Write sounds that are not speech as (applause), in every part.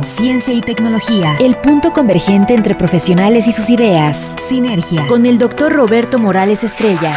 ciencia y tecnología, el punto convergente entre profesionales y sus ideas, Sinergia, con el doctor Roberto Morales Estrella.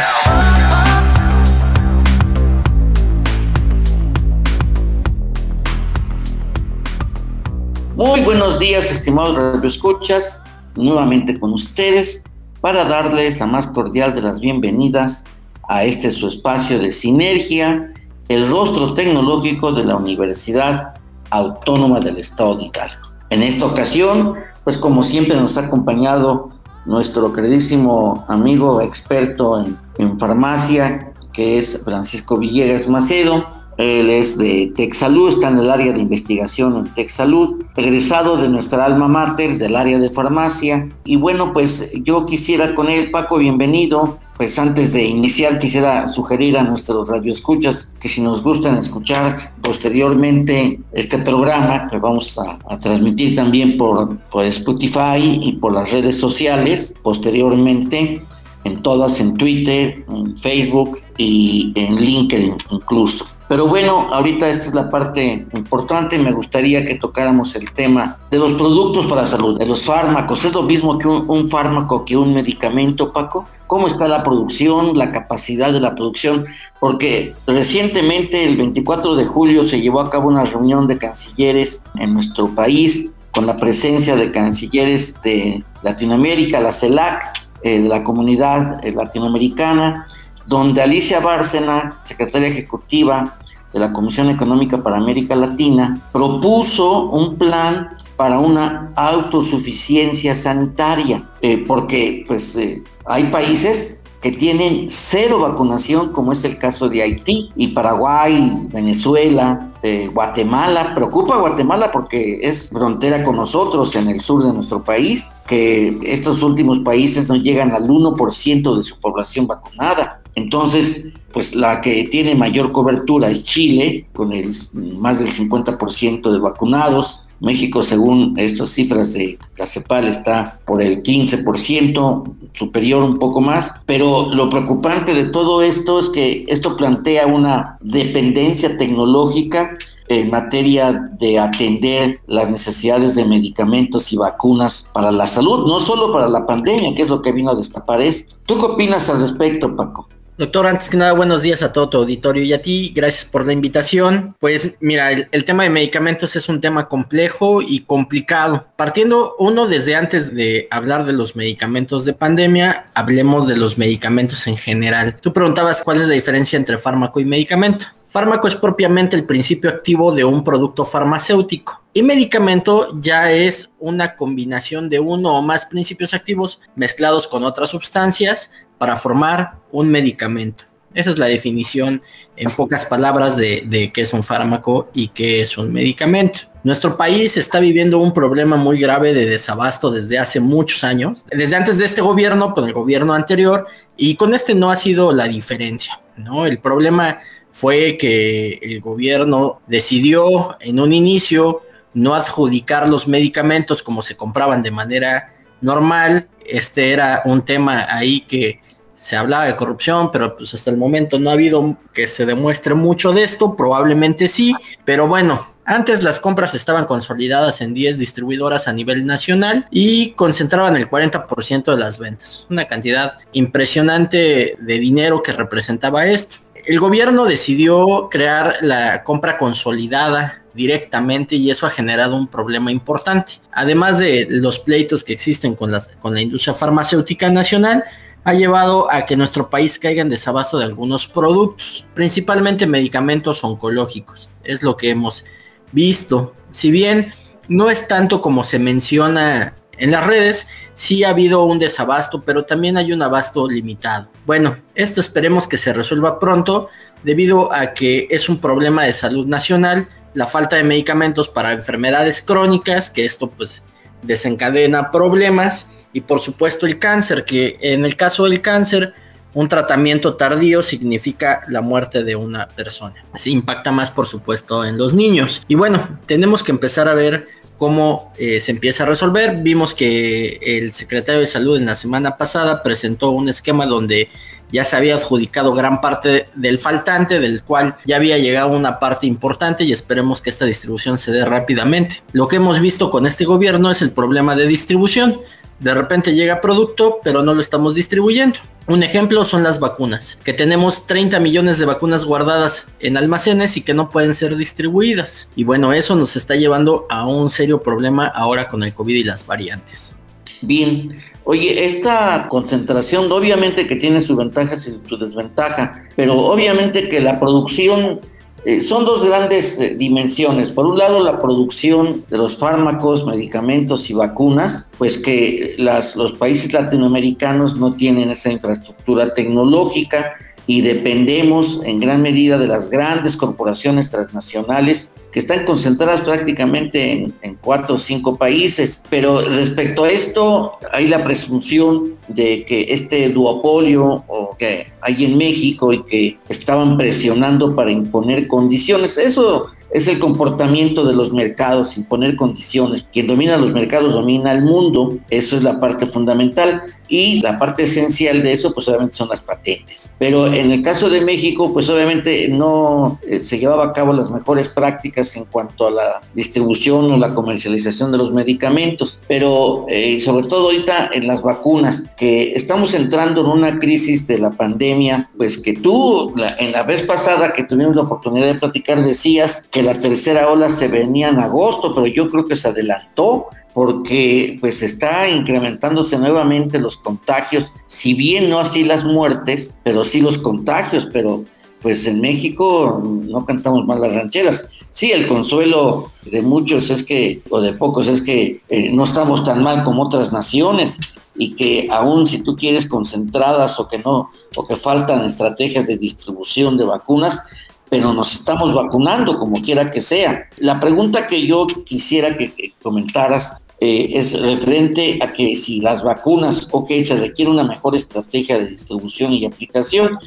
Muy buenos días, estimados radioescuchas, nuevamente con ustedes para darles la más cordial de las bienvenidas a este su espacio de sinergia, el rostro tecnológico de la Universidad Autónoma del Estado de Hidalgo. En esta ocasión, pues como siempre nos ha acompañado nuestro queridísimo amigo experto en, en farmacia, que es Francisco Villegas Macedo, él es de Texalud, está en el área de investigación en Texalud, egresado de nuestra alma mater del área de farmacia. Y bueno, pues yo quisiera con él, Paco, bienvenido. Pues antes de iniciar quisiera sugerir a nuestros radioescuchas que si nos gustan escuchar posteriormente este programa que vamos a, transmitir también por, por Spotify y por las redes sociales posteriormente, en todas, en Twitter, en Facebook y en LinkedIn incluso. Pero bueno, ahorita esta es la parte importante. Me gustaría que tocáramos el tema de los productos para salud, de los fármacos. ¿Es lo mismo que un, fármaco que un medicamento, Paco? ¿Cómo está la producción, la capacidad de la producción? Porque recientemente, el 24 de julio, se llevó a cabo una reunión de cancilleres en nuestro país con la presencia de cancilleres de Latinoamérica, la CELAC, eh, de la comunidad eh, latinoamericana donde Alicia Bárcena, secretaria ejecutiva de la Comisión Económica para América Latina, propuso un plan para una autosuficiencia sanitaria, eh, porque pues eh, hay países que tienen cero vacunación, como es el caso de Haití y Paraguay, Venezuela, eh, Guatemala. Preocupa Guatemala porque es frontera con nosotros en el sur de nuestro país, que estos últimos países no llegan al 1% de su población vacunada. Entonces, pues la que tiene mayor cobertura es Chile, con el, más del 50% de vacunados. México, según estas cifras de la CEPAL, está por el 15%, superior un poco más. Pero lo preocupante de todo esto es que esto plantea una dependencia tecnológica en materia de atender las necesidades de medicamentos y vacunas para la salud, no solo para la pandemia, que es lo que vino a destapar esto. ¿Tú qué opinas al respecto, Paco? Doctor, antes que nada, buenos días a todo tu auditorio y a ti. Gracias por la invitación. Pues mira, el, tema de medicamentos es un tema complejo y complicado. Partiendo uno desde antes de hablar de los medicamentos de pandemia, hablemos de los medicamentos en general. Tú preguntabas cuál es la diferencia entre fármaco y medicamento. Fármaco es propiamente el principio activo de un producto farmacéutico y medicamento ya es una combinación de uno o más principios activos mezclados con otras sustancias para formar un medicamento. Esa es la definición en pocas palabras de, qué es un fármaco y qué es un medicamento. Nuestro país está viviendo un problema muy grave de desabasto desde hace muchos años, desde antes de este gobierno, con el gobierno anterior, y con este no ha sido la diferencia. ¿no? El problema fue que el gobierno decidió en un inicio no adjudicar los medicamentos como se compraban de manera normal. Este era un tema ahí que se hablaba de corrupción, pero pues hasta el momento no ha habido que se demuestre mucho de esto, probablemente sí, pero bueno, antes las compras estaban consolidadas en 10 distribuidoras a nivel nacional y concentraban el 40% de las ventas, una cantidad impresionante de dinero que representaba esto. El gobierno decidió crear la compra consolidada directamente y eso ha generado un problema importante. Además de los pleitos que existen con la, con la industria farmacéutica nacional, ha llevado a que nuestro país caiga en desabasto de algunos productos, principalmente medicamentos oncológicos. Es lo que hemos visto. Si bien no es tanto como se menciona en las redes, sí ha habido un desabasto, pero también hay un abasto limitado. Bueno, esto esperemos que se resuelva pronto debido a que es un problema de salud nacional la falta de medicamentos para enfermedades crónicas, que esto pues desencadena problemas, y por supuesto el cáncer, que en el caso del cáncer, un tratamiento tardío significa la muerte de una persona. Se impacta más, por supuesto, en los niños. Y bueno, tenemos que empezar a ver cómo eh, se empieza a resolver. Vimos que el secretario de salud en la semana pasada presentó un esquema donde ya se había adjudicado gran parte del faltante, del cual ya había llegado una parte importante y esperemos que esta distribución se dé rápidamente. Lo que hemos visto con este gobierno es el problema de distribución. De repente llega producto, pero no lo estamos distribuyendo. Un ejemplo son las vacunas, que tenemos 30 millones de vacunas guardadas en almacenes y que no pueden ser distribuidas. Y bueno, eso nos está llevando a un serio problema ahora con el COVID y las variantes. Bien, oye, esta concentración obviamente que tiene sus ventajas y su desventaja, pero obviamente que la producción eh, son dos grandes eh, dimensiones. Por un lado, la producción de los fármacos, medicamentos y vacunas, pues que las, los países latinoamericanos no tienen esa infraestructura tecnológica y dependemos en gran medida de las grandes corporaciones transnacionales que están concentradas prácticamente en, en, cuatro o cinco países. Pero respecto a esto, hay la presunción de que este duopolio que hay en México y que estaban presionando para imponer condiciones, eso es el comportamiento de los mercados, imponer condiciones. Quien domina los mercados domina el mundo, eso es la parte fundamental. Y la parte esencial de eso, pues obviamente son las patentes. Pero en el caso de México, pues obviamente no eh, se llevaba a cabo las mejores prácticas en cuanto a la distribución o la comercialización de los medicamentos. Pero eh, sobre todo ahorita en las vacunas, que estamos entrando en una crisis de la pandemia, pues que tú en la vez pasada que tuvimos la oportunidad de platicar decías que la tercera ola se venía en agosto, pero yo creo que se adelantó porque pues está incrementándose nuevamente los contagios, si bien no así las muertes, pero sí los contagios, pero pues en México no cantamos más las rancheras. Sí, el consuelo de muchos es que, o de pocos, es que eh, no estamos tan mal como otras naciones y que aún si tú quieres concentradas o que no, o que faltan estrategias de distribución de vacunas, pero nos estamos vacunando como quiera que sea. La pregunta que yo quisiera que, comentaras eh, es referente a que si las vacunas, ok, se requiere una mejor estrategia de distribución y aplicación,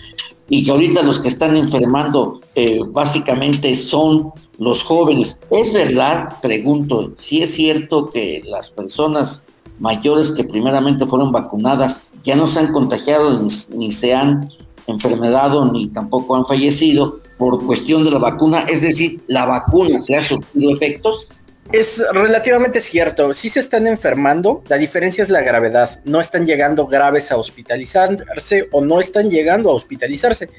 y que ahorita los que están enfermando eh, básicamente son los jóvenes. ¿Es verdad, pregunto, si es cierto que las personas mayores que primeramente fueron vacunadas ya no se han contagiado ni, se han enfermedado ni tampoco han fallecido por cuestión de la vacuna? Es decir, ¿la vacuna se ha sufrido efectos? Es relativamente cierto, sí se están enfermando, la diferencia es la gravedad, no están llegando graves a hospitalizarse o no están llegando a hospitalizarse,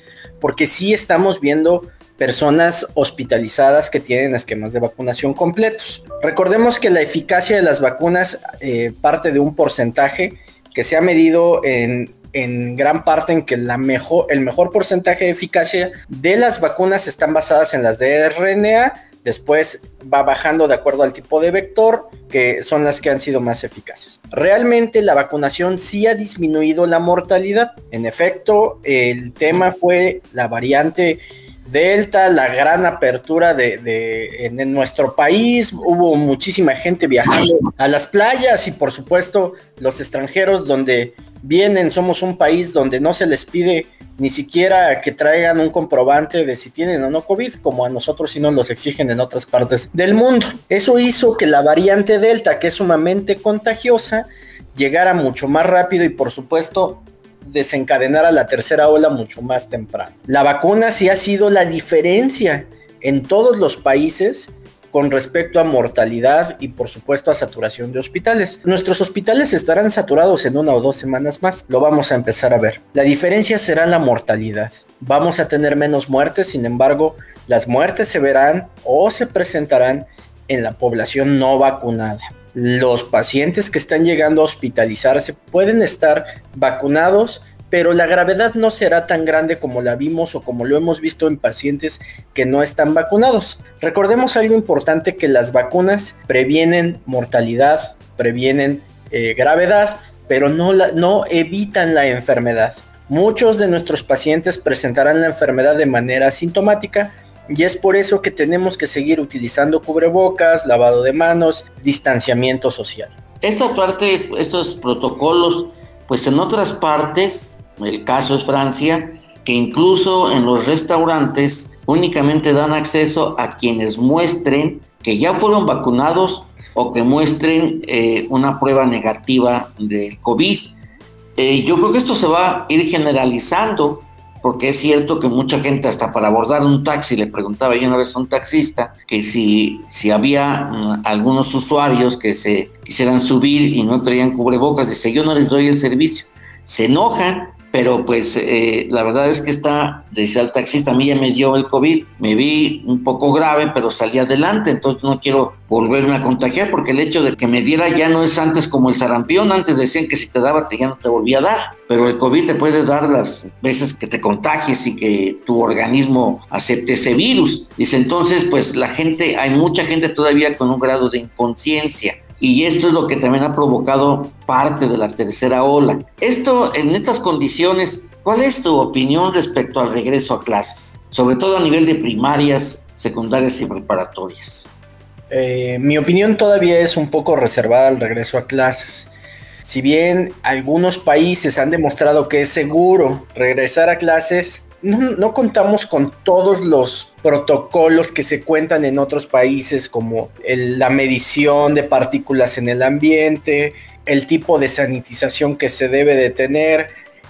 porque sí estamos viendo personas hospitalizadas que tienen esquemas de vacunación completos. Recordemos que la eficacia de las vacunas eh, parte de un porcentaje que se ha medido en, en gran parte en que la mejor, el mejor porcentaje de eficacia de las vacunas están basadas en las de RNA Después va bajando de acuerdo al tipo de vector, que son las que han sido más eficaces. Realmente la vacunación sí ha disminuido la mortalidad. En efecto, el tema fue la variante Delta, la gran apertura de, en, nuestro país, hubo muchísima gente viajando a las playas y por supuesto los extranjeros donde vienen, somos un país donde no se les pide ni siquiera que traigan un comprobante de si tienen o no COVID, como a nosotros si nos los exigen en otras partes del mundo. Eso hizo que la variante Delta, que es sumamente contagiosa, llegara mucho más rápido y por supuesto desencadenara la tercera ola mucho más temprano. La vacuna sí ha sido la diferencia en todos los países con respecto a mortalidad y por supuesto a saturación de hospitales. Nuestros hospitales estarán saturados en una o dos semanas más, lo vamos a empezar a ver. La diferencia será la mortalidad. Vamos a tener menos muertes, sin embargo, las muertes se verán o se presentarán en la población no vacunada. Los pacientes que están llegando a hospitalizarse pueden estar vacunados pero la gravedad no será tan grande como la vimos o como lo hemos visto en pacientes que no están vacunados. Recordemos algo importante que las vacunas previenen mortalidad, previenen eh, gravedad, pero no, no evitan la enfermedad. Muchos de nuestros pacientes presentarán la enfermedad de manera asintomática y es por eso que tenemos que seguir utilizando cubrebocas, lavado de manos, distanciamiento social. Esta parte, estos protocolos, pues en otras partes, el caso es Francia, que incluso en los restaurantes únicamente dan acceso a quienes muestren que ya fueron vacunados o que muestren eh, una prueba negativa del COVID. Eh, yo creo que esto se va a ir generalizando porque es cierto que mucha gente hasta para abordar un taxi, le preguntaba yo una vez a un taxista que si, si había mm, algunos usuarios que se quisieran subir y no traían cubrebocas, dice yo no les doy el servicio. Se enojan pero pues eh, la verdad es que está, decía el taxista, a mí ya me dio el COVID, me vi un poco grave, pero salí adelante, entonces no quiero volverme a contagiar, porque el hecho de que me diera ya no es antes como el sarampión, antes decían que si te daba ya no te volvía a dar, pero el COVID te puede dar las veces que te contagies y que tu organismo acepte ese virus. Dice entonces, pues la gente, hay mucha gente todavía con un grado de inconsciencia y esto es lo que también ha provocado parte de la tercera ola. Esto, en estas condiciones, ¿cuál es tu opinión respecto al regreso a clases? Sobre todo a nivel de primarias, secundarias y preparatorias. Eh, mi opinión todavía es un poco reservada al regreso a clases. Si bien algunos países han demostrado que es seguro regresar a clases, no, contamos con todos los protocolos que se cuentan en otros países como la medición de partículas en el ambiente, el tipo de sanitización que se debe de tener,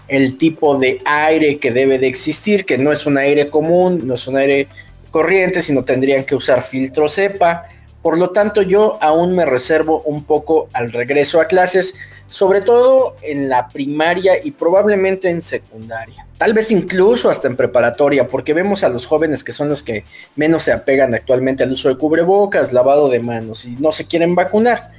el tipo de aire que debe de existir, que no es un aire común, no es un aire corriente, sino tendrían que usar filtro cepa. Por lo tanto, yo aún me reservo un poco al regreso a clases, sobre todo en la primaria y probablemente en secundaria. Tal vez incluso hasta en preparatoria, porque vemos a los jóvenes que son los que menos se apegan actualmente al uso de cubrebocas, lavado de manos y no se quieren vacunar.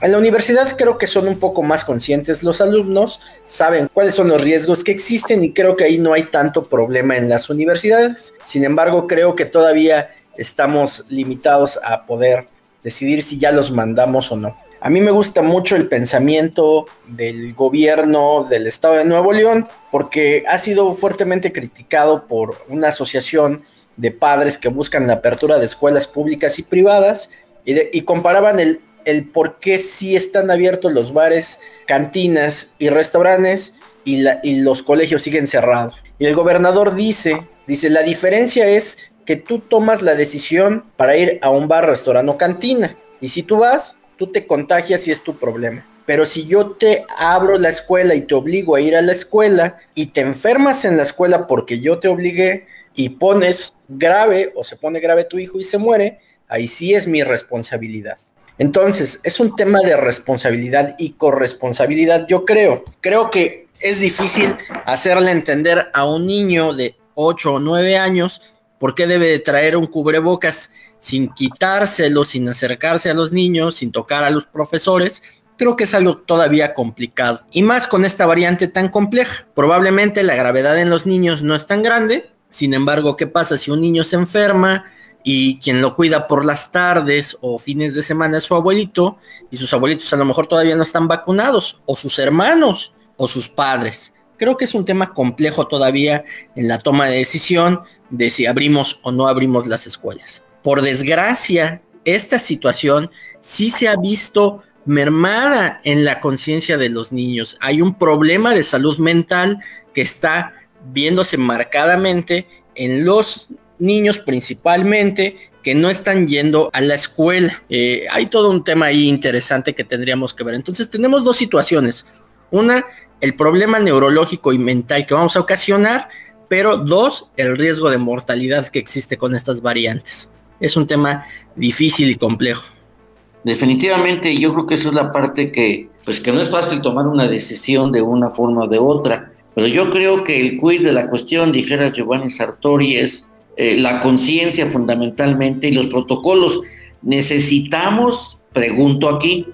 En la universidad creo que son un poco más conscientes los alumnos, saben cuáles son los riesgos que existen y creo que ahí no hay tanto problema en las universidades. Sin embargo, creo que todavía estamos limitados a poder decidir si ya los mandamos o no. A mí me gusta mucho el pensamiento del gobierno del estado de Nuevo León porque ha sido fuertemente criticado por una asociación de padres que buscan la apertura de escuelas públicas y privadas y, comparaban el, el por qué sí están abiertos los bares, cantinas y restaurantes y, y los colegios siguen cerrados. Y el gobernador dice, dice, la diferencia es que tú tomas la decisión para ir a un bar, restaurante o cantina. Y si tú vas, tú te contagias y es tu problema. Pero si yo te abro la escuela y te obligo a ir a la escuela y te enfermas en la escuela porque yo te obligué y pones grave o se pone grave tu hijo y se muere, ahí sí es mi responsabilidad. Entonces, es un tema de responsabilidad y corresponsabilidad, yo creo. Creo que es difícil hacerle entender a un niño de 8 o 9 años por qué debe de traer un cubrebocas sin quitárselo, sin acercarse a los niños, sin tocar a los profesores, creo que es algo todavía complicado. Y más con esta variante tan compleja. Probablemente la gravedad en los niños no es tan grande. Sin embargo, ¿qué pasa si un niño se enferma y quien lo cuida por las tardes o fines de semana es su abuelito y sus abuelitos a lo mejor todavía no están vacunados o sus hermanos o sus padres? Creo que es un tema complejo todavía en la toma de decisión de si abrimos o no abrimos las escuelas. Por desgracia, esta situación sí se ha visto mermada en la conciencia de los niños. Hay un problema de salud mental que está viéndose marcadamente en los niños principalmente que no están yendo a la escuela. Eh, hay todo un tema ahí interesante que tendríamos que ver. Entonces tenemos dos situaciones. Una, el problema neurológico y mental que vamos a ocasionar, pero dos, el riesgo de mortalidad que existe con estas variantes es un tema difícil y complejo. Definitivamente, yo creo que esa es la parte que, pues que no es fácil tomar una decisión de una forma o de otra, pero yo creo que el quid de la cuestión, dijera Giovanni Sartori, es eh, la conciencia fundamentalmente y los protocolos. Necesitamos, pregunto aquí,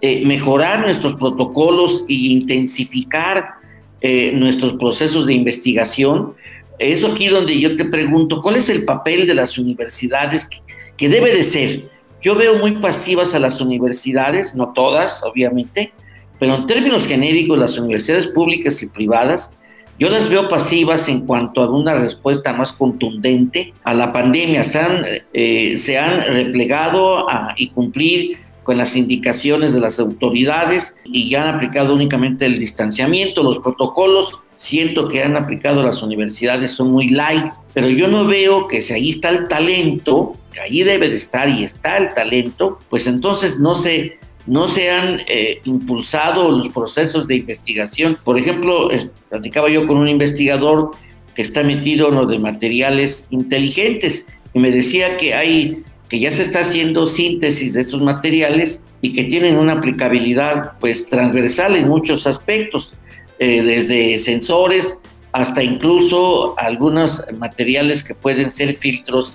eh, mejorar nuestros protocolos e intensificar eh, nuestros procesos de investigación es aquí donde yo te pregunto, ¿cuál es el papel de las universidades que, debe de ser? Yo veo muy pasivas a las universidades, no todas, obviamente, pero en términos genéricos, las universidades públicas y privadas Yo las veo pasivas en cuanto a una respuesta más contundente a la pandemia. Se han, eh, se han replegado a, y cumplir con las indicaciones de las autoridades y ya han aplicado únicamente el distanciamiento, los protocolos. Siento que han aplicado las universidades son muy light, pero yo no veo que si ahí está el talento, ahí debe de estar y está el talento, pues entonces no se no se han eh, impulsado los procesos de investigación. Por ejemplo, platicaba yo con un investigador que está metido en lo de materiales inteligentes y me decía que hay que ya se está haciendo síntesis de estos materiales y que tienen una aplicabilidad pues transversal en muchos aspectos, eh, desde sensores hasta incluso algunos materiales que pueden ser filtros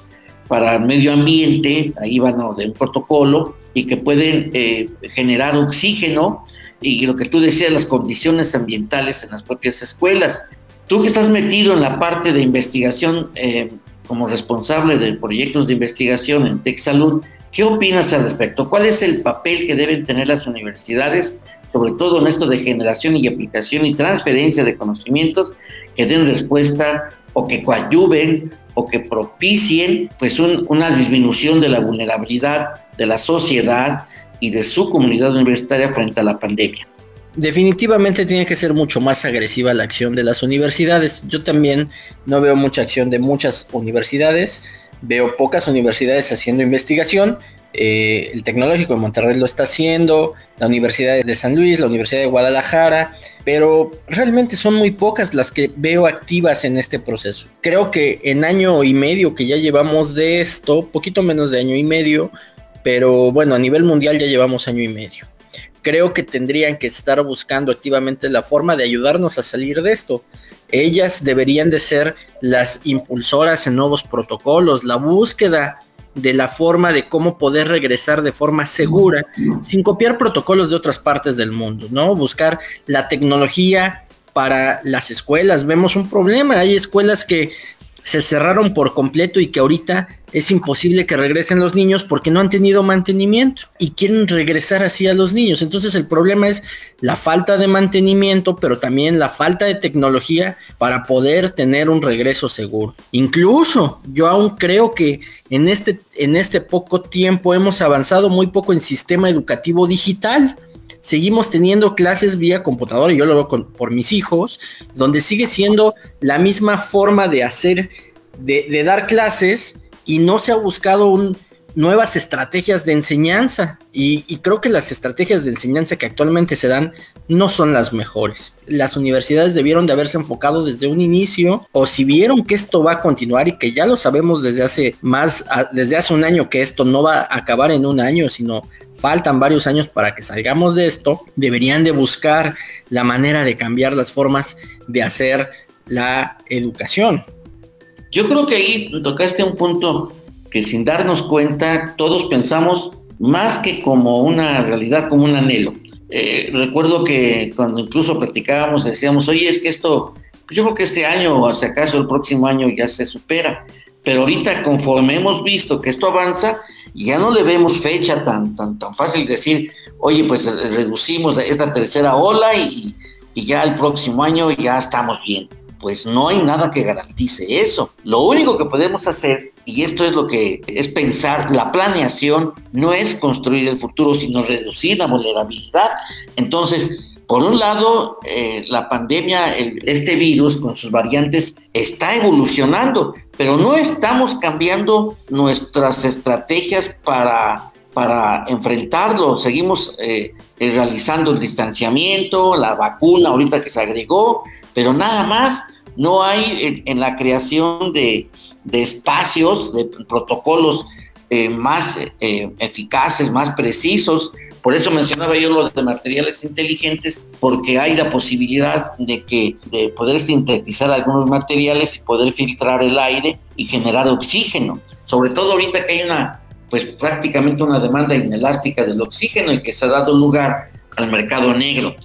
para el medio ambiente, ahí van de un protocolo, y que pueden eh, generar oxígeno y lo que tú decías, las condiciones ambientales en las propias escuelas. Tú que estás metido en la parte de investigación eh, como responsable de proyectos de investigación en TechSalud, ¿qué opinas al respecto? ¿Cuál es el papel que deben tener las universidades, sobre todo en esto de generación y aplicación y transferencia de conocimientos que den respuesta o que coadyuven o que propicien pues una disminución de la vulnerabilidad de la sociedad y de su comunidad universitaria frente a la pandemia. Definitivamente tiene que ser mucho más agresiva la acción de las universidades. Yo también no veo mucha acción de muchas universidades, veo pocas universidades haciendo investigación eh, el Tecnológico de Monterrey lo está haciendo, la Universidad de San Luis, la Universidad de Guadalajara, pero realmente son muy pocas las que veo activas en este proceso. Creo que en año y medio que ya llevamos de esto, poquito menos de año y medio, pero bueno, a nivel mundial ya llevamos año y medio. Creo que tendrían que estar buscando activamente la forma de ayudarnos a salir de esto. Ellas deberían de ser las impulsoras en nuevos protocolos, la búsqueda de la forma de cómo poder regresar de forma segura, sin copiar protocolos de otras partes del mundo, ¿no? Buscar la tecnología para las escuelas. Vemos un problema, hay escuelas que se cerraron por completo y que ahorita es imposible que regresen los niños porque no han tenido mantenimiento y quieren regresar así a los niños. Entonces el problema es la falta de mantenimiento, pero también la falta de tecnología para poder tener un regreso seguro. Incluso yo aún creo que en este, en este poco tiempo hemos avanzado muy poco en sistema educativo digital seguimos teniendo clases vía computadora, y yo lo veo por mis hijos, donde sigue siendo la misma forma de hacer, de, dar clases y no se ha buscado un, nuevas estrategias de enseñanza. Y, y, creo que las estrategias de enseñanza que actualmente se dan no son las mejores. Las universidades debieron de haberse enfocado desde un inicio, o si vieron que esto va a continuar y que ya lo sabemos desde hace más, desde hace un año que esto no va a acabar en un año, sino faltan varios años para que salgamos de esto, deberían de buscar la manera de cambiar las formas de hacer la educación. Yo creo que ahí tocaste un punto que sin darnos cuenta todos pensamos más que como una realidad, como un anhelo. Eh, recuerdo que cuando incluso platicábamos decíamos, oye, es que esto, pues yo creo que este año o si acaso el próximo año ya se supera, pero ahorita conforme hemos visto que esto avanza, ya no le vemos fecha tan, tan, tan fácil decir, oye, pues reducimos esta tercera ola y, y ya el próximo año ya estamos bien pues no hay nada que garantice eso. Lo único que podemos hacer, y esto es lo que es pensar, la planeación no es construir el futuro, sino reducir la vulnerabilidad. Entonces, por un lado, eh, la pandemia, este virus con sus variantes está evolucionando, pero no estamos cambiando nuestras estrategias para, para enfrentarlo. Seguimos eh, realizando el distanciamiento, la vacuna ahorita que se agregó, pero nada más no hay en, la creación de, espacios, de protocolos eh, más eh, eficaces, más precisos. Por eso mencionaba yo lo de materiales inteligentes, porque hay la posibilidad de que de poder sintetizar algunos materiales y poder filtrar el aire y generar oxígeno. Sobre todo ahorita que hay una, pues prácticamente una demanda inelástica del oxígeno y que se ha dado lugar al mercado negro.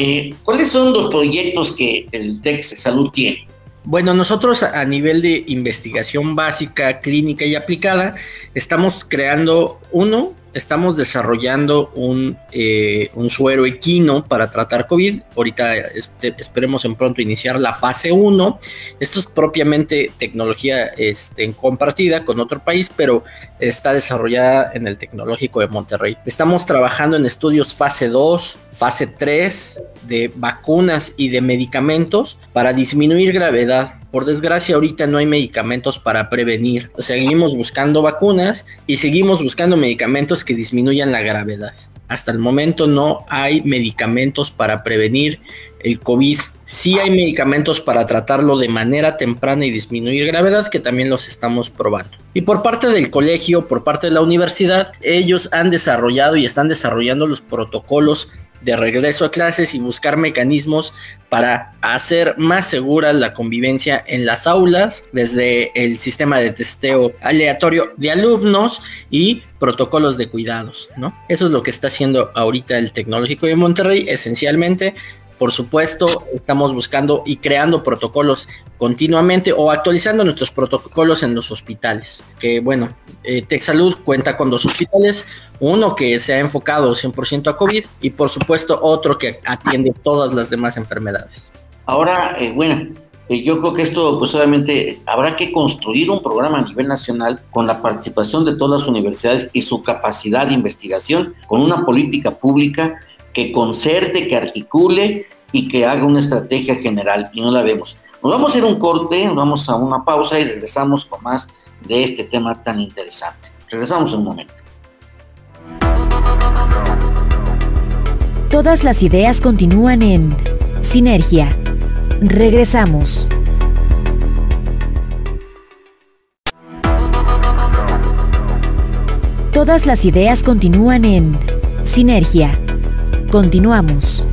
Eh, ¿Cuáles son los proyectos que el TEC Salud tiene? Bueno, nosotros a nivel de investigación básica, clínica y aplicada, estamos creando uno, estamos desarrollando un, eh, un suero equino para tratar COVID. Ahorita este, esperemos en pronto iniciar la fase 1. Esto es propiamente tecnología este, compartida con otro país, pero está desarrollada en el Tecnológico de Monterrey. Estamos trabajando en estudios fase 2, fase 3 de vacunas y de medicamentos para disminuir gravedad. Por desgracia ahorita no hay medicamentos para prevenir. Seguimos buscando vacunas y seguimos buscando medicamentos que disminuyan la gravedad. Hasta el momento no hay medicamentos para prevenir el COVID. Sí hay medicamentos para tratarlo de manera temprana y disminuir gravedad, que también los estamos probando. Y por parte del colegio, por parte de la universidad, ellos han desarrollado y están desarrollando los protocolos de regreso a clases y buscar mecanismos para hacer más segura la convivencia en las aulas, desde el sistema de testeo aleatorio de alumnos y protocolos de cuidados, ¿no? Eso es lo que está haciendo ahorita el Tecnológico de Monterrey, esencialmente por supuesto, estamos buscando y creando protocolos continuamente o actualizando nuestros protocolos en los hospitales. Que bueno, eh, TechSalud cuenta con dos hospitales, uno que se ha enfocado 100% a COVID y por supuesto otro que atiende todas las demás enfermedades. Ahora, eh, bueno, eh, yo creo que esto, pues obviamente, habrá que construir un programa a nivel nacional con la participación de todas las universidades y su capacidad de investigación, con una política pública que concerte, que articule y que haga una estrategia general y no la vemos. Nos vamos a ir un corte, nos vamos a una pausa y regresamos con más de este tema tan interesante. Regresamos un momento. Todas las ideas continúan en Sinergia. Regresamos. Todas las ideas continúan en Sinergia. Continuamos.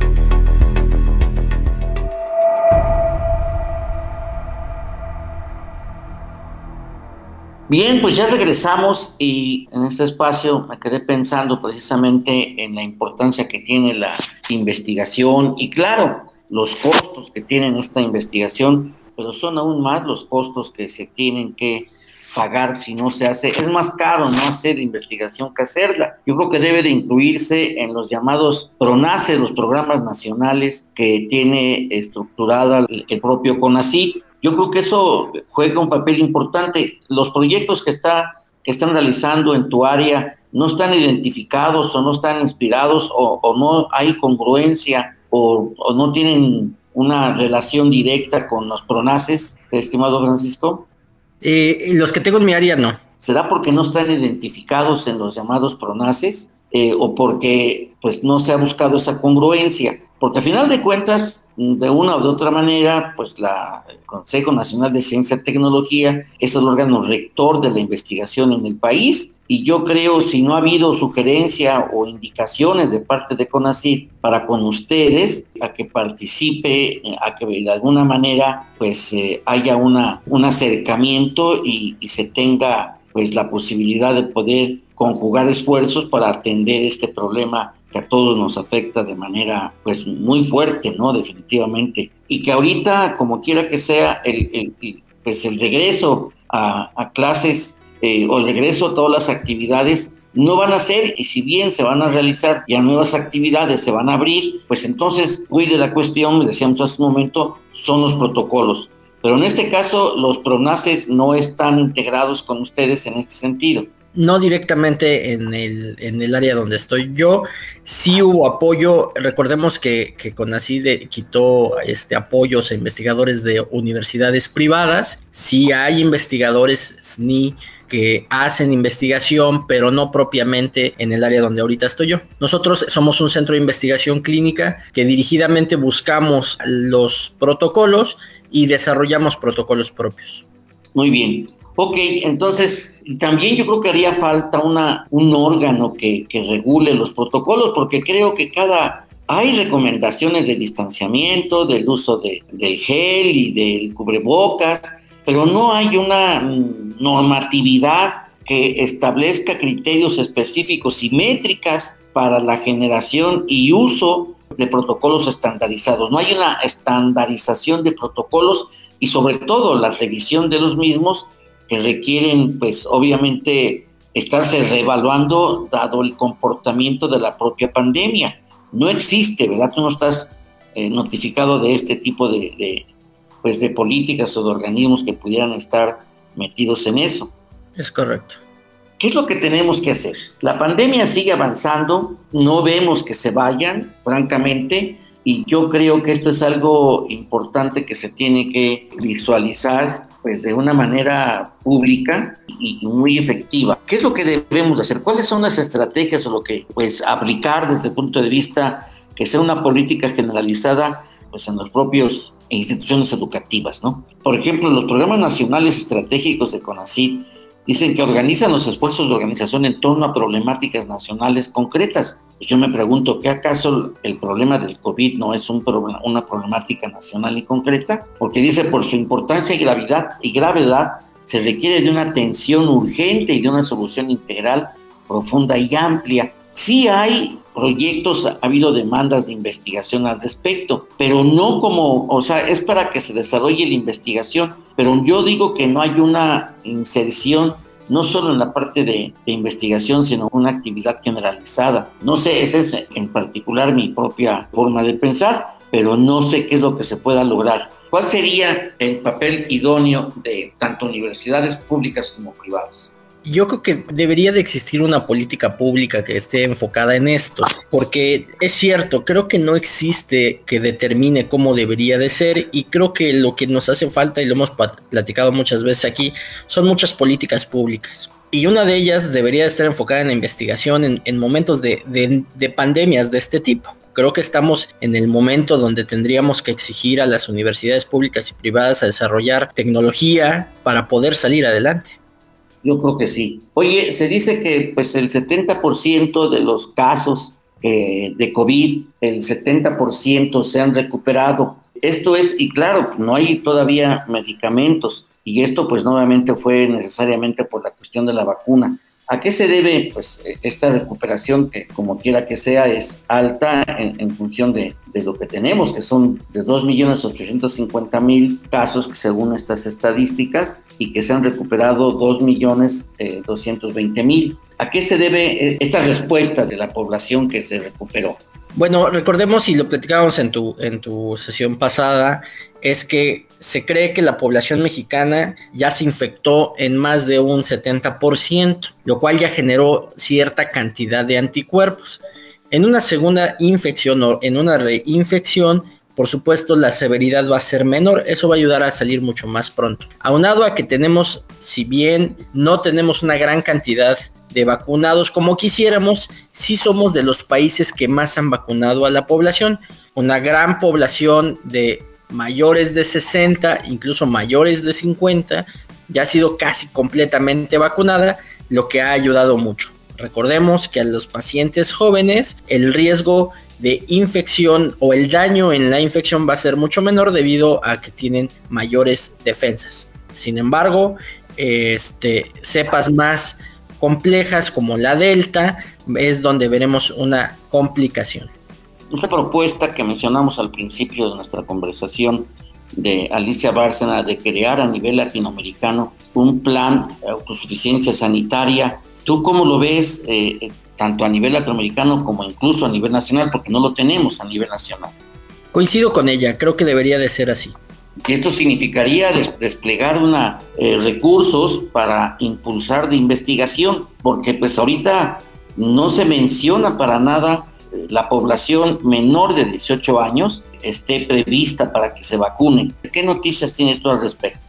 Bien, pues ya regresamos y en este espacio me quedé pensando precisamente en la importancia que tiene la investigación y claro, los costos que tiene esta investigación, pero son aún más los costos que se tienen que pagar si no se hace. Es más caro no hacer investigación que hacerla. Yo creo que debe de incluirse en los llamados PRONACE, los programas nacionales que tiene estructurada el propio CONACYT. Yo creo que eso juega un papel importante. Los proyectos que, está, que están realizando en tu área no están identificados o no están inspirados o, no hay congruencia o, o no tienen una relación directa con los PRONACES, estimado Francisco. Eh, los que tengo en mi área no. ¿Será porque no están identificados en los llamados pronaces eh, o porque pues no se ha buscado esa congruencia? Porque a final de cuentas, de una o de otra manera, pues la, el Consejo Nacional de Ciencia y Tecnología es el órgano rector de la investigación en el país y yo creo si no ha habido sugerencia o indicaciones de parte de CONACYT para con ustedes a que participe, a que de alguna manera pues eh, haya una, un acercamiento y, y se tenga pues la posibilidad de poder conjugar esfuerzos para atender este problema que a todos nos afecta de manera pues muy fuerte, ¿no? Definitivamente. Y que ahorita, como quiera que sea, el, pues el regreso a, clases eh, o el regreso a todas las actividades no van a ser, y si bien se van a realizar ya nuevas actividades, se van a abrir, pues entonces, cuide la cuestión, decíamos hace un momento, son los protocolos. Pero en este caso, los pronaces no están integrados con ustedes en este sentido no directamente en el, en el área donde estoy yo, sí hubo apoyo, recordemos que, que CONACYT quitó este, apoyos a investigadores de universidades privadas, sí hay investigadores SNI que hacen investigación, pero no propiamente en el área donde ahorita estoy yo. Nosotros somos un centro de investigación clínica que dirigidamente buscamos los protocolos y desarrollamos protocolos propios. Muy bien. Ok, entonces también yo creo que haría falta una, un órgano que, regule los protocolos, porque creo que cada... Hay recomendaciones de distanciamiento, del uso de, del gel y del cubrebocas, pero no hay una mm, normatividad que establezca criterios específicos y métricas para la generación y uso de protocolos estandarizados. No hay una estandarización de protocolos y sobre todo la revisión de los mismos que requieren, pues obviamente, estarse reevaluando dado el comportamiento de la propia pandemia. No existe, ¿verdad? Tú no estás eh, notificado de este tipo de, pues de políticas o de organismos que pudieran estar metidos en eso. Es correcto. ¿Qué es lo que tenemos que hacer? La pandemia sigue avanzando, no vemos que se vayan, francamente, y yo creo que esto es algo importante que se tiene que visualizar pues de una manera pública y muy efectiva. ¿Qué es lo que debemos hacer? ¿Cuáles son las estrategias o lo que pues aplicar desde el punto de vista que sea una política generalizada pues en los propios instituciones educativas, ¿no? Por ejemplo, los programas nacionales estratégicos de CONACYT Dicen que organizan los esfuerzos de organización en torno a problemáticas nacionales concretas. Pues yo me pregunto, ¿qué acaso el problema del COVID no es un una problemática nacional y concreta? Porque dice, por su importancia y gravedad, y gravedad, se requiere de una atención urgente y de una solución integral, profunda y amplia. Sí hay proyectos, ha habido demandas de investigación al respecto, pero no como, o sea, es para que se desarrolle la investigación, pero yo digo que no hay una inserción no solo en la parte de, investigación, sino una actividad generalizada. No sé, esa es en particular mi propia forma de pensar, pero no sé qué es lo que se pueda lograr. ¿Cuál sería el papel idóneo de tanto universidades públicas como privadas? Yo creo que debería de existir una política pública que esté enfocada en esto, porque es cierto, creo que no existe que determine cómo debería de ser y creo que lo que nos hace falta, y lo hemos platicado muchas veces aquí, son muchas políticas públicas. Y una de ellas debería estar enfocada en la investigación en, momentos de, de pandemias de este tipo. Creo que estamos en el momento donde tendríamos que exigir a las universidades públicas y privadas a desarrollar tecnología para poder salir adelante. Yo creo que sí. Oye, se dice que pues el 70% de los casos eh, de COVID, el 70% se han recuperado. Esto es, y claro, no hay todavía medicamentos, y esto pues nuevamente fue necesariamente por la cuestión de la vacuna. ¿A qué se debe pues, esta recuperación que, como quiera que sea, es alta en, función de, lo que tenemos, que son de 2.850.000 casos según estas estadísticas y que se han recuperado 2.220.000? Eh, ¿A qué se debe eh, esta respuesta de la población que se recuperó? Bueno, recordemos y lo platicábamos en tu, en tu sesión pasada, es que se cree que la población mexicana ya se infectó en más de un 70%, lo cual ya generó cierta cantidad de anticuerpos. En una segunda infección o en una reinfección, por supuesto la severidad va a ser menor, eso va a ayudar a salir mucho más pronto. Aunado a que tenemos, si bien no tenemos una gran cantidad de vacunados como quisiéramos, sí somos de los países que más han vacunado a la población. Una gran población de mayores de 60, incluso mayores de 50, ya ha sido casi completamente vacunada, lo que ha ayudado mucho. Recordemos que a los pacientes jóvenes el riesgo de infección o el daño en la infección va a ser mucho menor debido a que tienen mayores defensas. Sin embargo, este, cepas más complejas como la delta es donde veremos una complicación. Esta propuesta que mencionamos al principio de nuestra conversación de Alicia Bárcena de crear a nivel latinoamericano un plan de autosuficiencia sanitaria, ¿tú cómo lo ves eh, tanto a nivel latinoamericano como incluso a nivel nacional? Porque no lo tenemos a nivel nacional. Coincido con ella, creo que debería de ser así. Esto significaría desplegar una, eh, recursos para impulsar de investigación, porque pues ahorita no se menciona para nada la población menor de 18 años esté prevista para que se vacune. ¿Qué noticias tienes tú al respecto?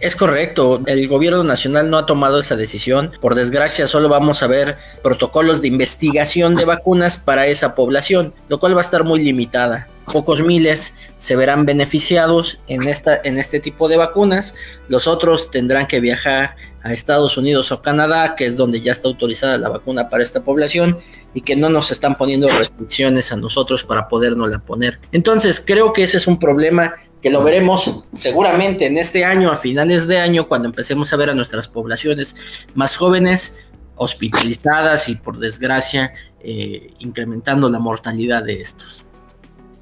Es correcto, el gobierno nacional no ha tomado esa decisión. Por desgracia, solo vamos a ver protocolos de investigación de vacunas para esa población, lo cual va a estar muy limitada. Pocos miles se verán beneficiados en, esta, en este tipo de vacunas, los otros tendrán que viajar a Estados Unidos o Canadá, que es donde ya está autorizada la vacuna para esta población y que no nos están poniendo restricciones a nosotros para podernos la poner. Entonces, creo que ese es un problema que lo veremos seguramente en este año, a finales de año, cuando empecemos a ver a nuestras poblaciones más jóvenes hospitalizadas y por desgracia eh, incrementando la mortalidad de estos.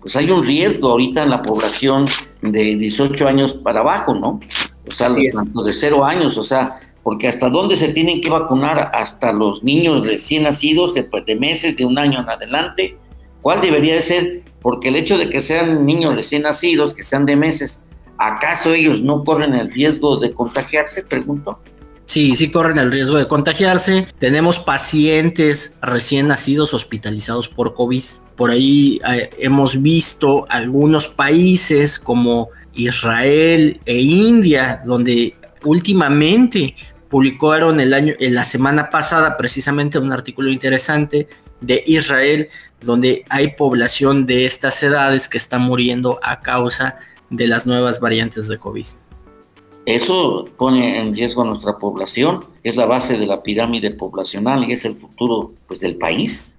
Pues hay un riesgo ahorita en la población de 18 años para abajo, ¿no? O sea, tanto de 0 años, o sea, porque hasta dónde se tienen que vacunar hasta los niños recién nacidos de, de meses, de un año en adelante, ¿cuál debería de ser? Porque el hecho de que sean niños recién nacidos, que sean de meses, ¿acaso ellos no corren el riesgo de contagiarse? Pregunto. Sí, sí corren el riesgo de contagiarse. Tenemos pacientes recién nacidos hospitalizados por COVID. Por ahí eh, hemos visto algunos países como Israel e India, donde últimamente publicaron el año, en la semana pasada precisamente un artículo interesante de Israel, donde hay población de estas edades que está muriendo a causa de las nuevas variantes de COVID. Eso pone en riesgo a nuestra población, es la base de la pirámide poblacional y es el futuro pues, del país.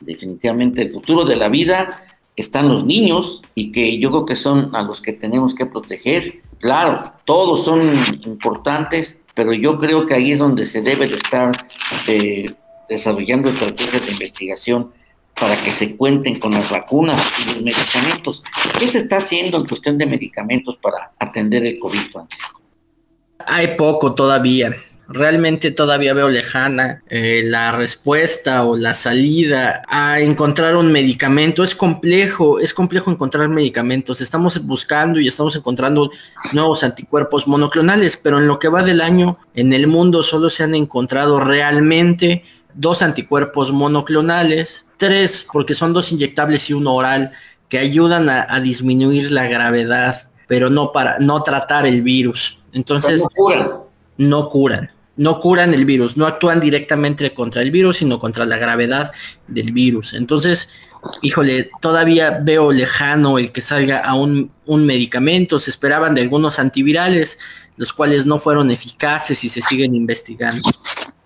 Definitivamente el futuro de la vida están los niños y que yo creo que son a los que tenemos que proteger. Claro, todos son importantes, pero yo creo que ahí es donde se debe de estar eh, desarrollando estrategias de investigación para que se cuenten con las vacunas y los medicamentos. ¿Qué se está haciendo en cuestión de medicamentos para atender el COVID? Hay poco todavía. Realmente todavía veo lejana eh, la respuesta o la salida a encontrar un medicamento. Es complejo, es complejo encontrar medicamentos. Estamos buscando y estamos encontrando nuevos anticuerpos monoclonales, pero en lo que va del año en el mundo solo se han encontrado realmente dos anticuerpos monoclonales, tres porque son dos inyectables y uno oral que ayudan a, a disminuir la gravedad, pero no para no tratar el virus. Entonces, no curan. no curan. No curan el virus, no actúan directamente contra el virus, sino contra la gravedad del virus. Entonces, híjole, todavía veo lejano el que salga a un, un medicamento. Se esperaban de algunos antivirales, los cuales no fueron eficaces y se siguen investigando.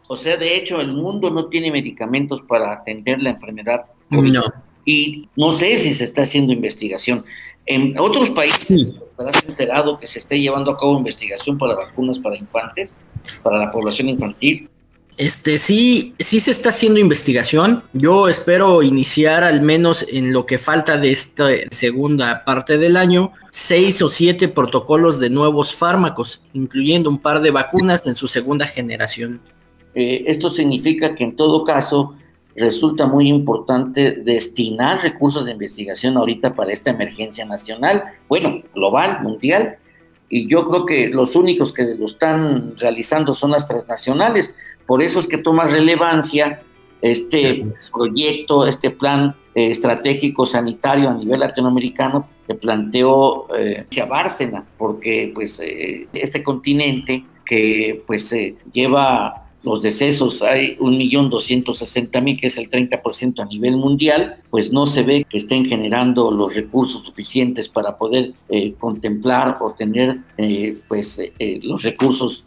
O sea, de hecho, el mundo no tiene medicamentos para atender la enfermedad. No. Y no sé si se está haciendo investigación. En otros países estarás enterado que se esté llevando a cabo investigación para vacunas para infantes, para la población infantil. Este sí, sí se está haciendo investigación. Yo espero iniciar al menos en lo que falta de esta segunda parte del año, seis o siete protocolos de nuevos fármacos, incluyendo un par de vacunas en su segunda generación. Eh, esto significa que en todo caso resulta muy importante destinar recursos de investigación ahorita para esta emergencia nacional, bueno, global, mundial, y yo creo que los únicos que lo están realizando son las transnacionales, por eso es que toma relevancia este proyecto, este plan eh, estratégico sanitario a nivel latinoamericano que planteó eh, Bárcena, porque pues eh, este continente que pues lleva los decesos hay 1.260.000, que es el 30% a nivel mundial, pues no se ve que estén generando los recursos suficientes para poder eh, contemplar o tener eh, pues, eh, los recursos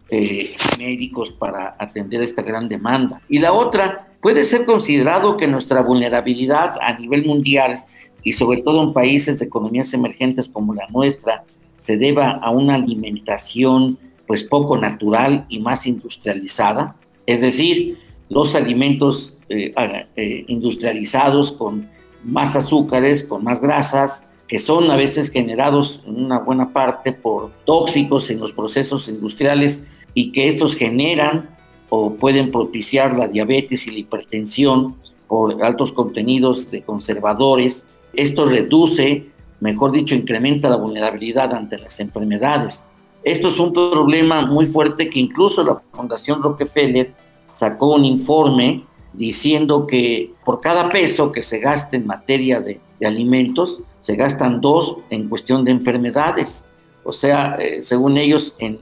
médicos para atender esta gran demanda. Y la otra, puede ser considerado que nuestra vulnerabilidad a nivel mundial y sobre todo en países de economías emergentes como la nuestra, se deba a una alimentación pues poco natural y más industrializada, es decir, los alimentos eh, eh, industrializados con más azúcares, con más grasas, que son a veces generados en una buena parte por tóxicos en los procesos industriales y que estos generan o pueden propiciar la diabetes y la hipertensión por altos contenidos de conservadores. Esto reduce, mejor dicho, incrementa la vulnerabilidad ante las enfermedades. Esto es un problema muy fuerte que incluso la Fundación Rockefeller sacó un informe diciendo que por cada peso que se gasta en materia de, alimentos, se gastan dos en cuestión de enfermedades. O sea, eh, según ellos, en,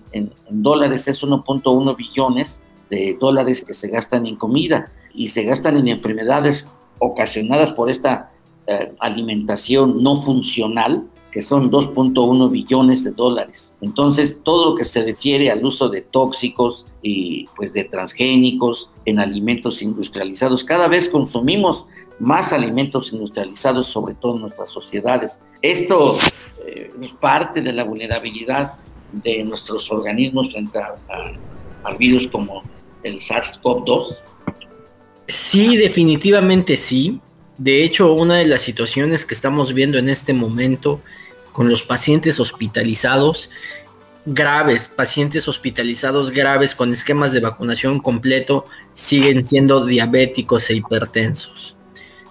dólares es 1.1 billones de dólares que se gastan en comida y se gastan en enfermedades ocasionadas por esta eh, alimentación no funcional que son 2.1 billones de dólares. Entonces, todo lo que se refiere al uso de tóxicos y pues de transgénicos en alimentos industrializados, cada vez consumimos más alimentos industrializados, sobre todo en nuestras sociedades. Esto eh, es parte de la vulnerabilidad de nuestros organismos frente a, al virus como el SARS-CoV-2. Sí, definitivamente sí. De hecho, una de las situaciones que estamos viendo en este momento con los pacientes hospitalizados graves, pacientes hospitalizados graves con esquemas de vacunación completo siguen siendo diabéticos e hipertensos.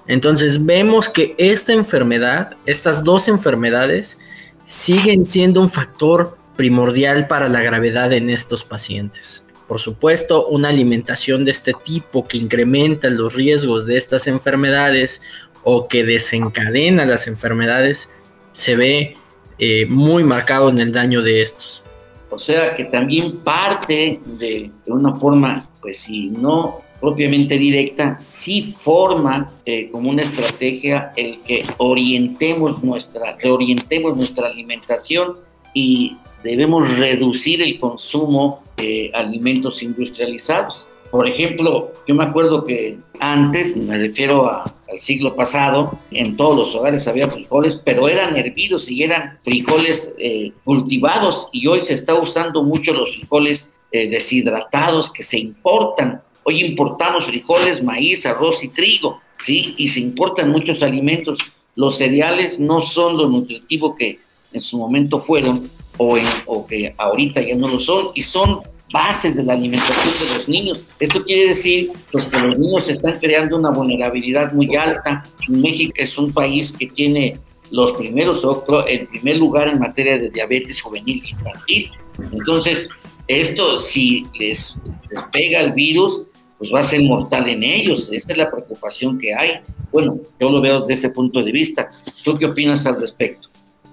Entonces vemos que esta enfermedad, estas dos enfermedades, siguen siendo un factor primordial para la gravedad en estos pacientes. Por supuesto, una alimentación de este tipo que incrementa los riesgos de estas enfermedades o que desencadena las enfermedades se ve eh, muy marcado en el daño de estos. O sea que también parte de, una forma, pues si no propiamente directa, sí forma eh, como una estrategia el que orientemos nuestra, reorientemos nuestra alimentación y debemos reducir el consumo de alimentos industrializados. Por ejemplo, yo me acuerdo que antes, me refiero al siglo pasado, en todos los hogares había frijoles, pero eran hervidos y eran frijoles eh, cultivados y hoy se está usando mucho los frijoles eh, deshidratados que se importan. Hoy importamos frijoles, maíz, arroz y trigo, ¿sí? Y se importan muchos alimentos. Los cereales no son lo nutritivo que en su momento fueron o, o que ahorita ya no lo son y son bases de la alimentación de los niños. Esto quiere decir pues, que los niños están creando una vulnerabilidad muy alta. México es un país que tiene los primeros, el primer lugar en materia de diabetes juvenil e infantil. Entonces, esto si les, les pega el virus, pues va a ser mortal en ellos. Esa es la preocupación que hay. Bueno, yo lo veo desde ese punto de vista. ¿Tú qué opinas al respecto?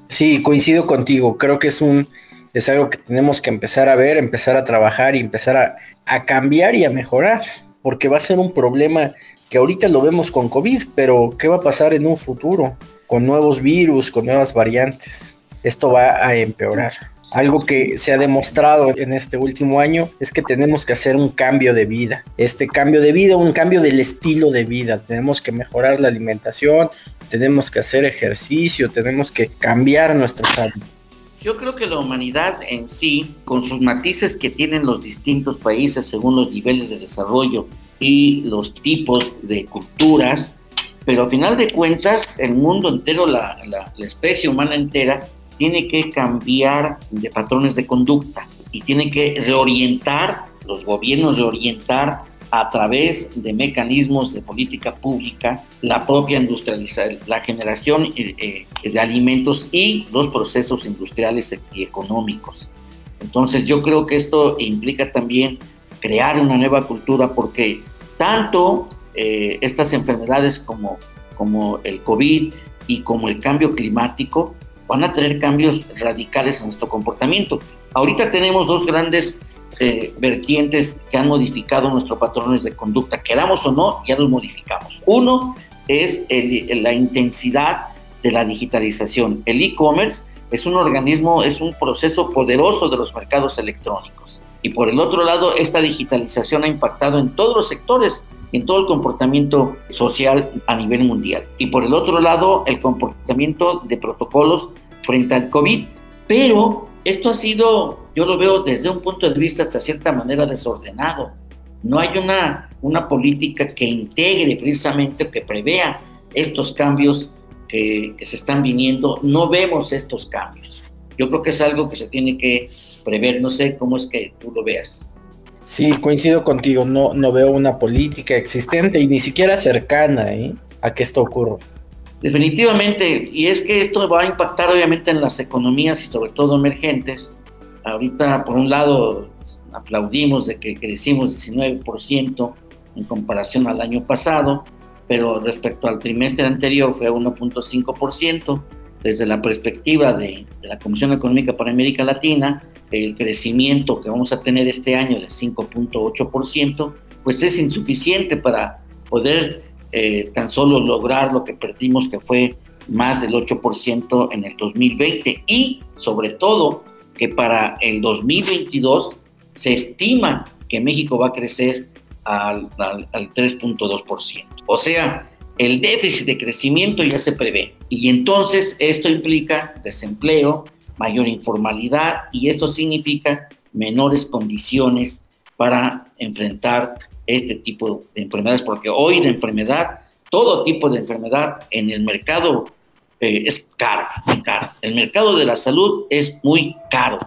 Sí, coincido contigo. Creo que es un es algo que tenemos que empezar a ver, empezar a trabajar y empezar a, a cambiar y a mejorar, porque va a ser un problema que ahorita lo vemos con COVID, pero ¿qué va a pasar en un futuro? Con nuevos virus, con nuevas variantes. Esto va a empeorar. Algo que se ha demostrado en este último año es que tenemos que hacer un cambio de vida. Este cambio de vida, un cambio del estilo de vida. Tenemos que mejorar la alimentación, tenemos que hacer ejercicio, tenemos que cambiar nuestros hábitos. Yo creo que la humanidad en sí, con sus matices que tienen los distintos países según los niveles de desarrollo y los tipos de culturas, pero a final de cuentas el mundo entero, la, la, especie humana entera, tiene que cambiar de patrones de conducta y tiene que reorientar, los gobiernos reorientar a través de mecanismos de política pública la propia industrialización, la generación eh, eh, de alimentos y los procesos industriales y económicos. Entonces yo creo que esto implica también crear una nueva cultura porque tanto eh, estas enfermedades como, como el COVID y como el cambio climático van a tener cambios radicales en nuestro comportamiento. Ahorita tenemos dos grandes eh, vertientes que han modificado nuestros patrones de conducta, queramos o no, ya los modificamos. Uno es la intensidad de la digitalización. El e-commerce es un organismo, es un proceso poderoso de los mercados electrónicos. Y por el otro lado, esta digitalización ha impactado en todos los sectores, en todo el comportamiento social a nivel mundial. Y por el otro lado, el comportamiento de protocolos frente al COVID. Pero esto ha sido, yo lo veo desde un punto de vista hasta cierta manera desordenado. No hay una, una política que integre precisamente, que prevea estos cambios que, se están viniendo. No vemos estos cambios. Yo creo que es algo que se tiene que prever. No sé cómo es que tú lo veas. Sí, coincido contigo. No, no veo una política existente y ni siquiera cercana ¿eh? a que esto ocurra. Definitivamente, y es que esto va a impactar obviamente en las economías y sobre todo emergentes. Ahorita, por un lado, aplaudimos de que crecimos 19% en comparación al año pasado, pero respecto al trimestre anterior fue 1.5%. Desde la perspectiva de, de, la Comisión Económica para América Latina, el crecimiento que vamos a tener este año de 5.8%, pues es insuficiente para poder eh, tan solo lograr lo que perdimos, que fue más del 8% en el 2020 y sobre todo que para el 2022 se estima que México va a crecer al, al, al 3.2%. O sea, el déficit de crecimiento ya se prevé y entonces esto implica desempleo, mayor informalidad y esto significa menores condiciones para enfrentar este tipo de enfermedades, porque hoy la enfermedad, todo tipo de enfermedad en el mercado eh, es caro, caro. El mercado de la salud es muy caro.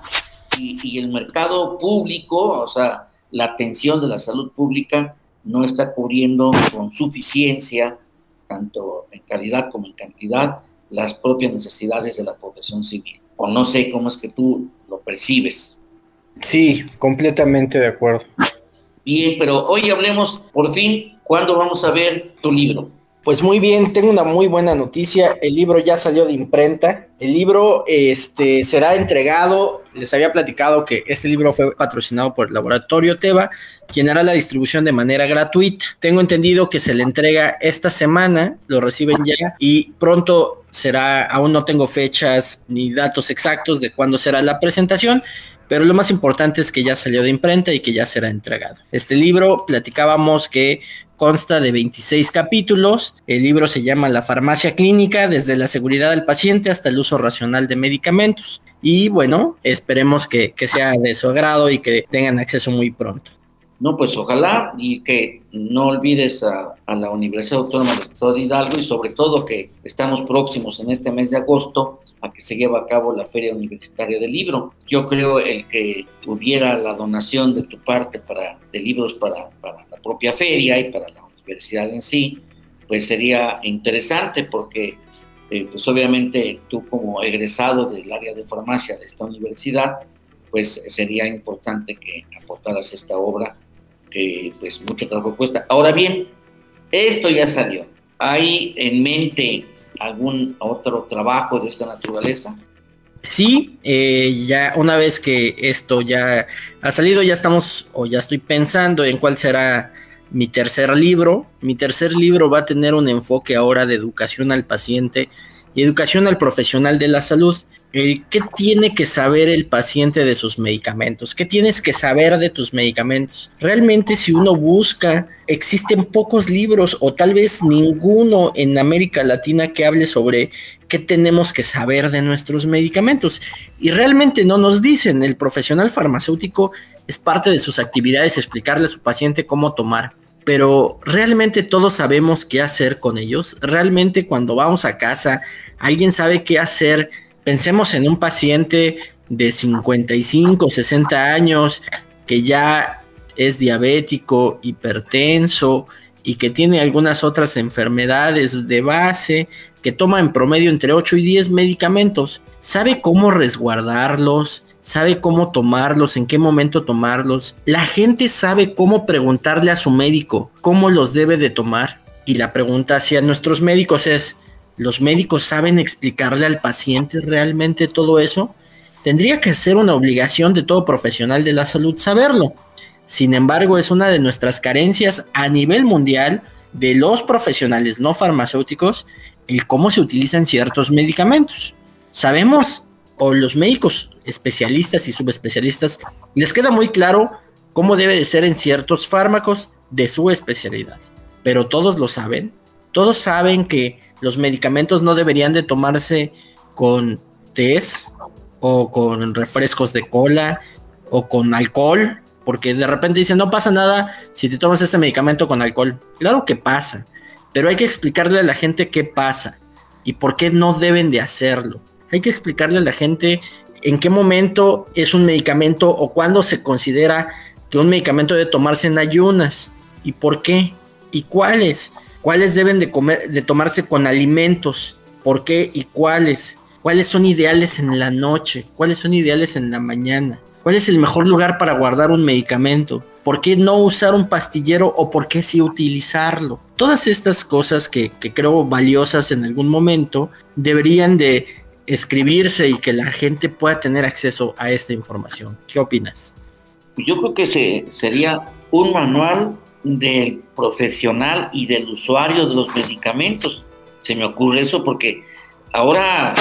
y, el mercado público, o sea, la atención de la salud pública no está cubriendo con suficiencia, tanto en calidad como en cantidad, las propias necesidades de la población civil. O no sé cómo es que tú lo percibes. Sí, completamente de acuerdo. Bien, pero hoy hablemos por fin, ¿cuándo vamos a ver tu libro? Pues muy bien, tengo una muy buena noticia. El libro ya salió de imprenta. El libro este, será entregado. Les había platicado que este libro fue patrocinado por el Laboratorio Teva, quien hará la distribución de manera gratuita. Tengo entendido que se le entrega esta semana, lo reciben ya y pronto será, aún no tengo fechas ni datos exactos de cuándo será la presentación, pero lo más importante es que ya salió de imprenta y que ya será entregado. Este libro platicábamos que Consta de 26 capítulos. El libro se llama La farmacia clínica, desde la seguridad del paciente hasta el uso racional de medicamentos. Y bueno, esperemos que, sea de su agrado y que tengan acceso muy pronto. No, pues ojalá y que no olvides a, la Universidad Autónoma del Estado de Hidalgo y sobre todo que estamos próximos en este mes de agosto a que se lleve a cabo la Feria Universitaria del Libro. Yo creo el que hubiera la donación de tu parte para, de libros para, para la propia feria y para la universidad en sí, pues sería interesante porque eh, pues obviamente tú como egresado del área de farmacia de esta universidad, pues sería importante que aportaras esta obra que pues mucho trabajo cuesta. Ahora bien, esto ya salió. ¿Hay en mente algún otro trabajo de esta naturaleza? Sí, eh, ya una vez que esto ya ha salido, ya estamos o ya estoy pensando en cuál será mi tercer libro. Mi tercer libro va a tener un enfoque ahora de educación al paciente y educación al profesional de la salud. ¿Qué tiene que saber el paciente de sus medicamentos? ¿Qué tienes que saber de tus medicamentos? Realmente si uno busca, existen pocos libros o tal vez ninguno en América Latina que hable sobre qué tenemos que saber de nuestros medicamentos. Y realmente no nos dicen, el profesional farmacéutico es parte de sus actividades explicarle a su paciente cómo tomar. Pero realmente todos sabemos qué hacer con ellos. Realmente cuando vamos a casa, alguien sabe qué hacer Pensemos en un paciente de 55, 60 años que ya es diabético, hipertenso y que tiene algunas otras enfermedades de base, que toma en promedio entre 8 y 10 medicamentos. ¿Sabe cómo resguardarlos? ¿Sabe cómo tomarlos? ¿En qué momento tomarlos? La gente sabe cómo preguntarle a su médico cómo los debe de tomar. Y la pregunta hacia nuestros médicos es, los médicos saben explicarle al paciente realmente todo eso, tendría que ser una obligación de todo profesional de la salud saberlo. Sin embargo, es una de nuestras carencias a nivel mundial de los profesionales no farmacéuticos el cómo se utilizan ciertos medicamentos. Sabemos, o los médicos especialistas y subespecialistas, les queda muy claro cómo debe de ser en ciertos fármacos de su especialidad. Pero todos lo saben. Todos saben que los medicamentos no deberían de tomarse con test o con refrescos de cola o con alcohol, porque de repente dicen, no pasa nada si te tomas este medicamento con alcohol. Claro que pasa, pero hay que explicarle a la gente qué pasa y por qué no deben de hacerlo. Hay que explicarle a la gente en qué momento es un medicamento o cuándo se considera que un medicamento debe tomarse en ayunas y por qué y cuáles cuáles deben de comer, de tomarse con alimentos, por qué y cuáles, cuáles son ideales en la noche, cuáles son ideales en la mañana, cuál es el mejor lugar para guardar un medicamento, por qué no usar un pastillero o por qué sí utilizarlo. Todas estas cosas que, que creo valiosas en algún momento deberían de escribirse y que la gente pueda tener acceso a esta información. ¿Qué opinas? Yo creo que se, sería un manual del profesional y del usuario de los medicamentos. Se me ocurre eso porque ahora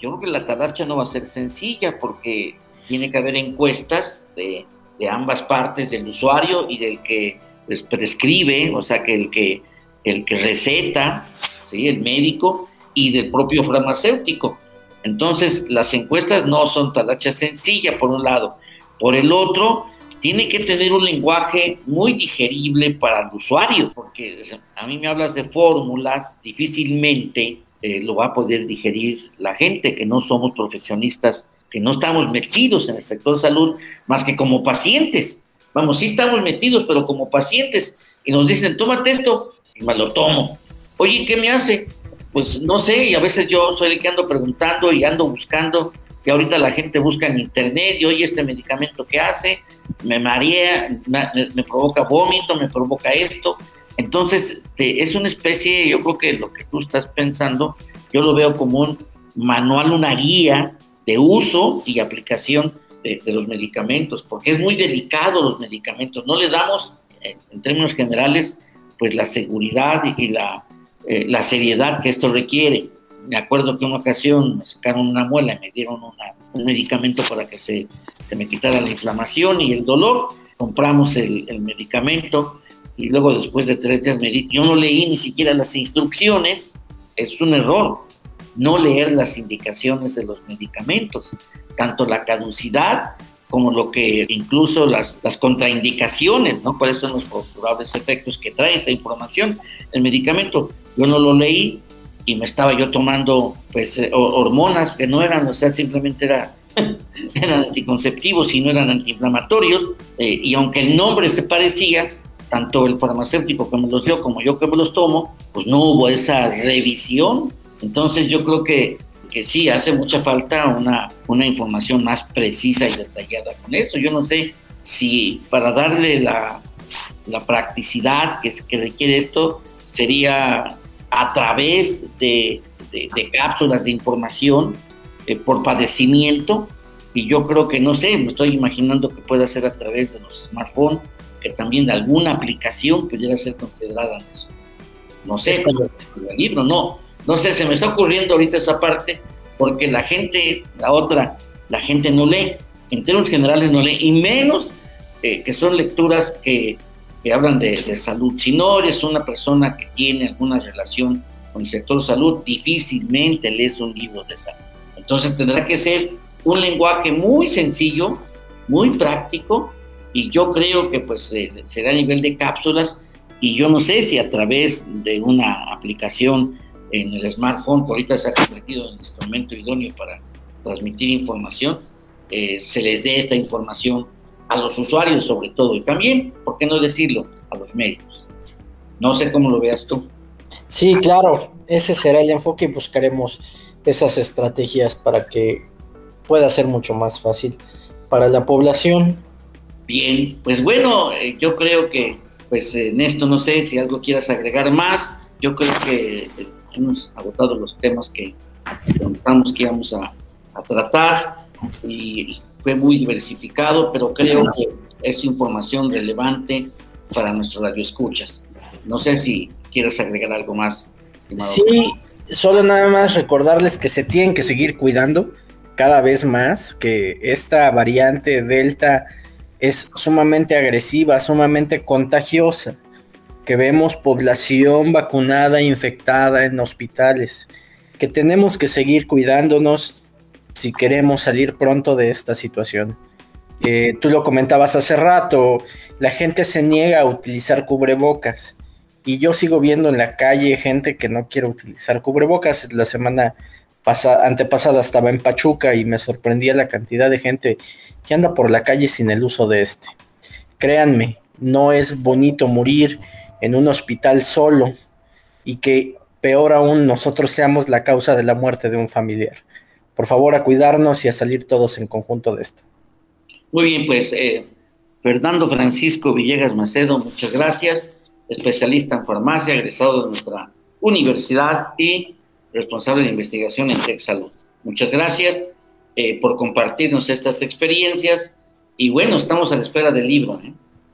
yo creo que la taracha no va a ser sencilla porque tiene que haber encuestas de, ambas partes, del usuario y del que pues, prescribe, o sea, que el que, el que receta, ¿sí? el médico, y del propio farmacéutico. Entonces, las encuestas no son talacha sencilla, por un lado. Por el otro, tiene que tener un lenguaje muy digerible para el usuario, porque a mí me hablas de fórmulas, difícilmente eh, lo va a poder digerir la gente, que no somos profesionistas que no estamos metidos en el sector salud más que como pacientes. Vamos, sí estamos metidos, pero como pacientes. Y nos dicen, tómate esto, y me lo tomo. Oye, ¿qué me hace? Pues no sé, y a veces yo soy el que ando preguntando y ando buscando, y ahorita la gente busca en internet, y oye, este medicamento que hace, me marea, me, provoca vómito, me provoca esto. Entonces, es una especie, yo creo que lo que tú estás pensando, yo lo veo como un manual, una guía de uso y aplicación de, los medicamentos, porque es muy delicado los medicamentos. No le damos, en términos generales, pues la seguridad y eh, la seriedad que esto requiere. Me acuerdo que una ocasión me sacaron una muela y me dieron un medicamento para que se, se, me quitara la inflamación y el dolor. Compramos el, el medicamento y luego después de tres días yo no leí ni siquiera las instrucciones, es un error no leer las indicaciones de los medicamentos, tanto la caducidad como lo que incluso las, las contraindicaciones, ¿no? ¿Cuáles son los probables efectos que trae esa información? El medicamento, yo no lo leí y me estaba yo tomando pues eh, hormonas que no eran, o sea, simplemente era, (laughs) eran anticonceptivos y no eran antiinflamatorios, eh, y aunque el nombre se parecía, tanto el farmacéutico que me los dio como yo que me los tomo, pues no hubo esa revisión entonces yo creo que, que sí, hace mucha falta una, una información más precisa y detallada con eso. Yo no sé si para darle la, la practicidad que, que, requiere esto sería a través de, de, cápsulas de información eh, por padecimiento y yo creo que no sé, me estoy imaginando que pueda ser a través de los smartphones, que también alguna aplicación pudiera ser considerada eso. No sé, el libro no, no sé, se me está ocurriendo ahorita esa parte porque la gente, la otra, la gente no lee, en términos generales no lee, y menos eh, que son lecturas que, hablan de, salud. Si no eres una persona que tiene alguna relación con el sector salud, difícilmente lees un libro de salud. Entonces tendrá que ser un lenguaje muy sencillo, muy práctico, y yo creo que pues eh, será a nivel de cápsulas, y yo no sé si a través de una aplicación en el smartphone, que ahorita se ha convertido en instrumento idóneo para transmitir información, eh, se les dé esta información a los usuarios sobre todo y también, ¿por qué no decirlo?, a los médicos. No sé cómo lo veas tú. Sí, claro, ese será el enfoque y buscaremos esas estrategias para que pueda ser mucho más fácil para la población. Bien, pues bueno, eh, yo creo que pues en esto no sé si algo quieras agregar más. Yo creo que eh, hemos agotado los temas que pensamos que íbamos a, tratar y fue muy diversificado, pero creo que es información relevante para nuestros radioescuchas. No sé si quieres agregar algo más, estimado. Sí, solo nada más recordarles que se tienen que seguir cuidando cada vez más, que esta variante Delta es sumamente agresiva, sumamente contagiosa que vemos población vacunada, infectada en hospitales, que tenemos que seguir cuidándonos si queremos salir pronto de esta situación. Eh, tú lo comentabas hace rato, la gente se niega a utilizar cubrebocas y yo sigo viendo en la calle gente que no quiere utilizar cubrebocas. La semana pasada, antepasada estaba en Pachuca y me sorprendía la cantidad de gente que anda por la calle sin el uso de este. Créanme, no es bonito morir en un hospital solo y que peor aún nosotros seamos la causa de la muerte de un familiar. Por favor, a cuidarnos y a salir todos en conjunto de esto. Muy bien, pues eh, Fernando Francisco Villegas Macedo, muchas gracias, especialista en farmacia, egresado de nuestra universidad y responsable de investigación en Tech Salud. Muchas gracias eh, por compartirnos estas experiencias y bueno, estamos a la espera del libro. ¿eh?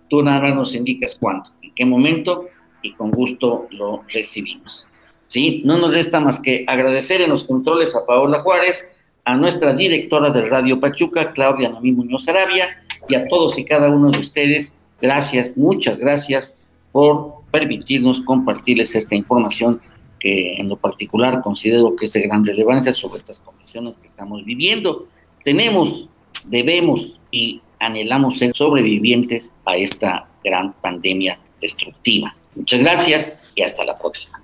Tú nada nos indicas cuándo qué momento y con gusto lo recibimos. ¿Sí? No nos resta más que agradecer en los controles a Paola Juárez, a nuestra directora del Radio Pachuca, Claudia Noemí Muñoz Arabia, y a todos y cada uno de ustedes, gracias, muchas gracias por permitirnos compartirles esta información que en lo particular considero que es de gran relevancia sobre estas condiciones que estamos viviendo. Tenemos, debemos y anhelamos ser sobrevivientes a esta gran pandemia destructiva. Muchas gracias y hasta la próxima.